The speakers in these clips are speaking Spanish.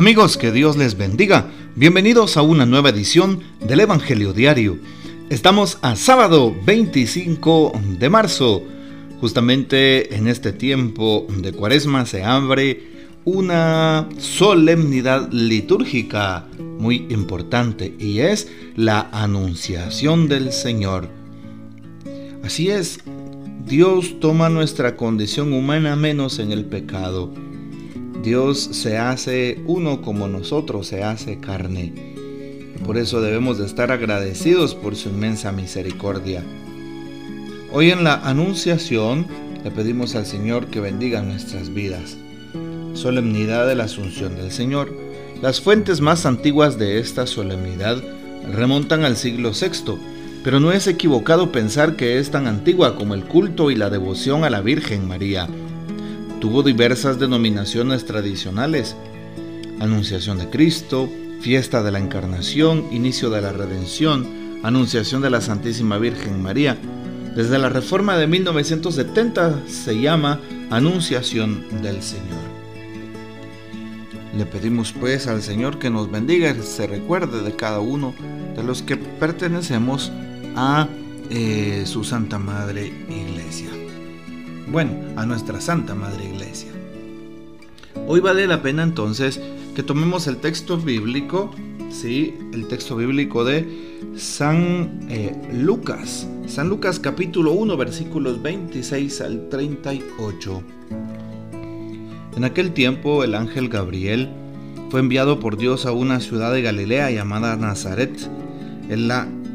Amigos, que Dios les bendiga. Bienvenidos a una nueva edición del Evangelio Diario. Estamos a sábado 25 de marzo. Justamente en este tiempo de cuaresma se abre una solemnidad litúrgica muy importante y es la anunciación del Señor. Así es, Dios toma nuestra condición humana menos en el pecado Dios se hace uno como nosotros, se hace carne. Por eso debemos de estar agradecidos por su inmensa misericordia. Hoy en la Anunciación le pedimos al Señor que bendiga nuestras vidas. Solemnidad de la Asunción del Señor. Las fuentes más antiguas de esta solemnidad remontan al siglo VI, pero no es equivocado pensar que es tan antigua como el culto y la devoción a la Virgen María Tuvo diversas denominaciones tradicionales. Anunciación de Cristo, Fiesta de la Encarnación, Inicio de la Redención, Anunciación de la Santísima Virgen María. Desde la Reforma de 1970 se llama Anunciación del Señor. Le pedimos pues al Señor que nos bendiga y se recuerde de cada uno de los que pertenecemos a eh, su Santa Madre Iglesia bueno, a nuestra Santa Madre Iglesia. Hoy vale la pena entonces que tomemos el texto bíblico, ¿sí? el texto bíblico de San eh, Lucas, San Lucas capítulo 1 versículos 26 al 38. En aquel tiempo el ángel Gabriel fue enviado por Dios a una ciudad de Galilea llamada Nazaret, en la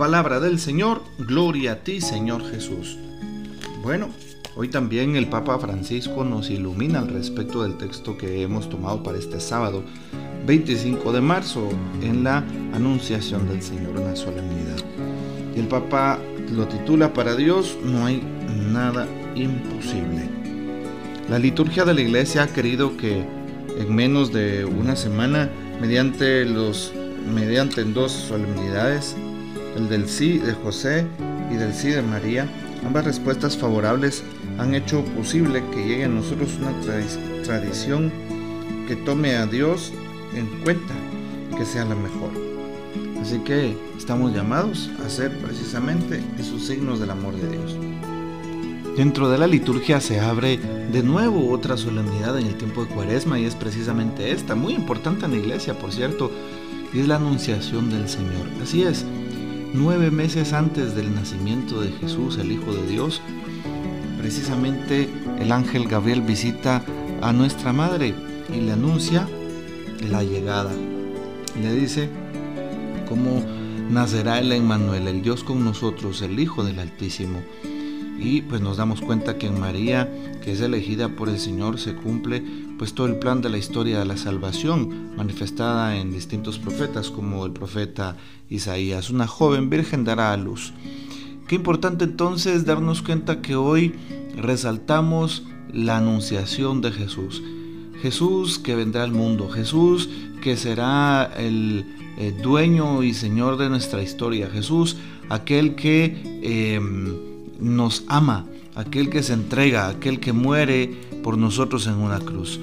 Palabra del Señor, gloria a ti Señor Jesús. Bueno, hoy también el Papa Francisco nos ilumina al respecto del texto que hemos tomado para este sábado 25 de marzo en la Anunciación del Señor en la solemnidad. Y el Papa lo titula Para Dios no hay nada imposible. La liturgia de la iglesia ha querido que en menos de una semana, mediante los mediante dos solemnidades, el del sí de José y del sí de María, ambas respuestas favorables han hecho posible que llegue a nosotros una tradición que tome a Dios en cuenta, que sea la mejor. Así que estamos llamados a ser precisamente esos signos del amor de Dios. Dentro de la liturgia se abre de nuevo otra solemnidad en el tiempo de Cuaresma y es precisamente esta, muy importante en la iglesia, por cierto, y es la anunciación del Señor. Así es, nueve meses antes del nacimiento de Jesús, el Hijo de Dios, precisamente el ángel Gabriel visita a nuestra madre y le anuncia la llegada. Le dice cómo nacerá el Emmanuel, el Dios con nosotros, el Hijo del Altísimo. Y pues nos damos cuenta que en María, que es elegida por el Señor, se cumple pues todo el plan de la historia de la salvación manifestada en distintos profetas como el profeta Isaías. Una joven virgen dará a luz. Qué importante entonces darnos cuenta que hoy resaltamos la anunciación de Jesús. Jesús que vendrá al mundo, Jesús que será el eh, dueño y Señor de nuestra historia. Jesús, aquel que em, nos ama, aquel que se entrega, aquel que muere por nosotros en una cruz.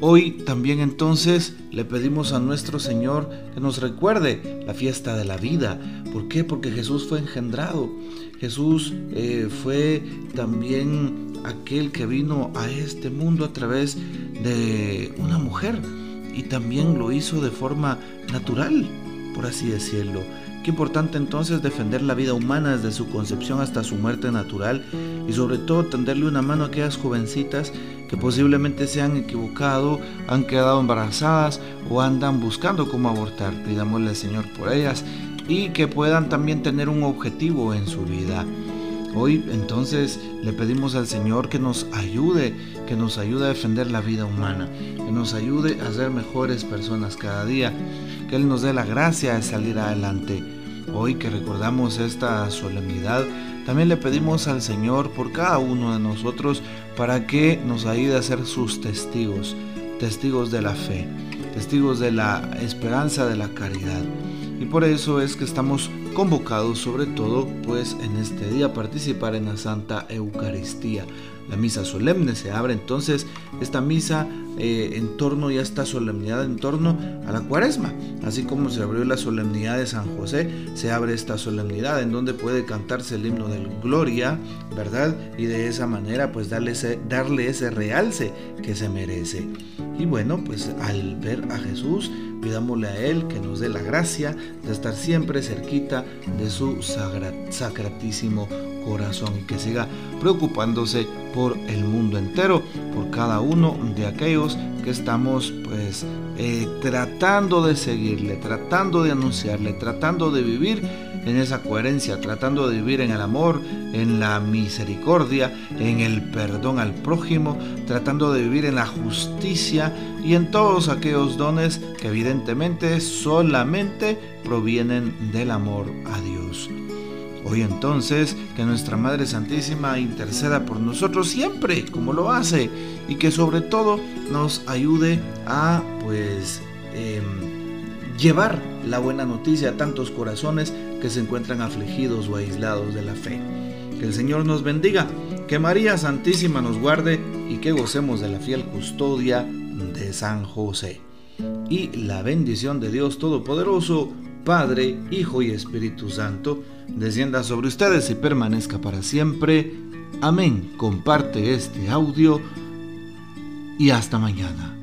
Hoy también entonces le pedimos a nuestro Señor que nos recuerde la fiesta de la vida. ¿Por qué? Porque Jesús fue engendrado. Jesús eh, fue también aquel que vino a este mundo a través de una mujer y también lo hizo de forma natural, por así decirlo. Qué importante entonces defender la vida humana desde su concepción hasta su muerte natural y sobre todo tenderle una mano a aquellas jovencitas que posiblemente se han equivocado, han quedado embarazadas o andan buscando cómo abortar. Pidámosle al Señor por ellas y que puedan también tener un objetivo en su vida. Hoy entonces le pedimos al Señor que nos ayude, que nos ayude a defender la vida humana, que nos ayude a ser mejores personas cada día, que Él nos dé la gracia de salir adelante. Hoy que recordamos esta solemnidad, también le pedimos al Señor por cada uno de nosotros para que nos ayude a ser sus testigos, testigos de la fe, testigos de la esperanza, de la caridad. Y por eso es que estamos convocados sobre todo pues en este día a participar en la Santa Eucaristía. La misa solemne se abre entonces esta misa eh, en torno y esta solemnidad en torno a la cuaresma. Así como se abrió la solemnidad de San José, se abre esta solemnidad en donde puede cantarse el himno del Gloria, ¿verdad? Y de esa manera pues darle ese, darle ese realce que se merece. Y bueno, pues al ver a Jesús, pidámosle a Él que nos dé la gracia de estar siempre cerquita de su sacratísimo corazón y que siga preocupándose por el mundo entero, por cada uno de aquellos que estamos pues eh, tratando de seguirle, tratando de anunciarle, tratando de vivir en esa coherencia, tratando de vivir en el amor, en la misericordia, en el perdón al prójimo, tratando de vivir en la justicia y en todos aquellos dones que evidentemente solamente provienen del amor a Dios. Hoy entonces que nuestra Madre Santísima interceda por nosotros siempre, como lo hace, y que sobre todo nos ayude a pues em, llevar la buena noticia a tantos corazones que se encuentran afligidos o aislados de la fe. Que el Señor nos bendiga, que María Santísima nos guarde y que gocemos de la fiel custodia de San José. Y la bendición de Dios Todopoderoso, Padre, Hijo y Espíritu Santo, descienda sobre ustedes y permanezca para siempre. Amén. Comparte este audio y hasta mañana.